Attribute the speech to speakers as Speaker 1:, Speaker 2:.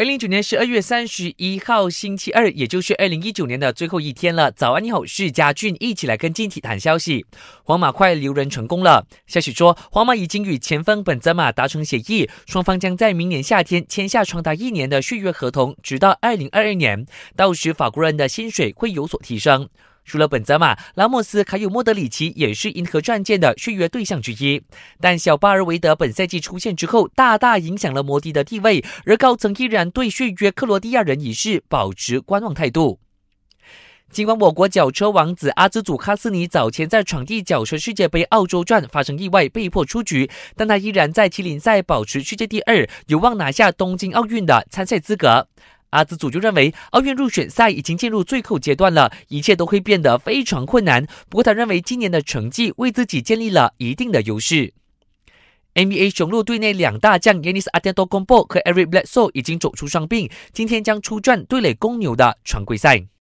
Speaker 1: 二零一九年十二月三十一号星期二，也就是二零一九年的最后一天了。早安，你好，是嘉俊，一起来跟进体谈消息。皇马快留人成功了，消息说，皇马已经与前锋本泽马达成协议，双方将在明年夏天签下长达一年的续约合同，直到二零二二年。到时，法国人的薪水会有所提升。除了本泽马、拉莫斯，还有莫德里奇，也是银河战舰的续约对象之一。但小巴尔维德本赛季出现之后，大大影响了摩迪的地位，而高层依然对续约克罗地亚人一事保持观望态度。尽管我国脚车王子阿兹祖卡斯尼早前在场地脚车世界杯澳洲站发生意外，被迫出局，但他依然在麒麟赛保持世界第二，有望拿下东京奥运的参赛资格。阿兹祖就认为，奥运入选赛已经进入最后阶段了，一切都会变得非常困难。不过，他认为今年的成绩为自己建立了一定的优势。NBA 雄鹿队内两大将 Yanis a d e n t o c o m b o 和 Eric Bledsoe 已经走出伤病，今天将出战对垒公牛的常规赛。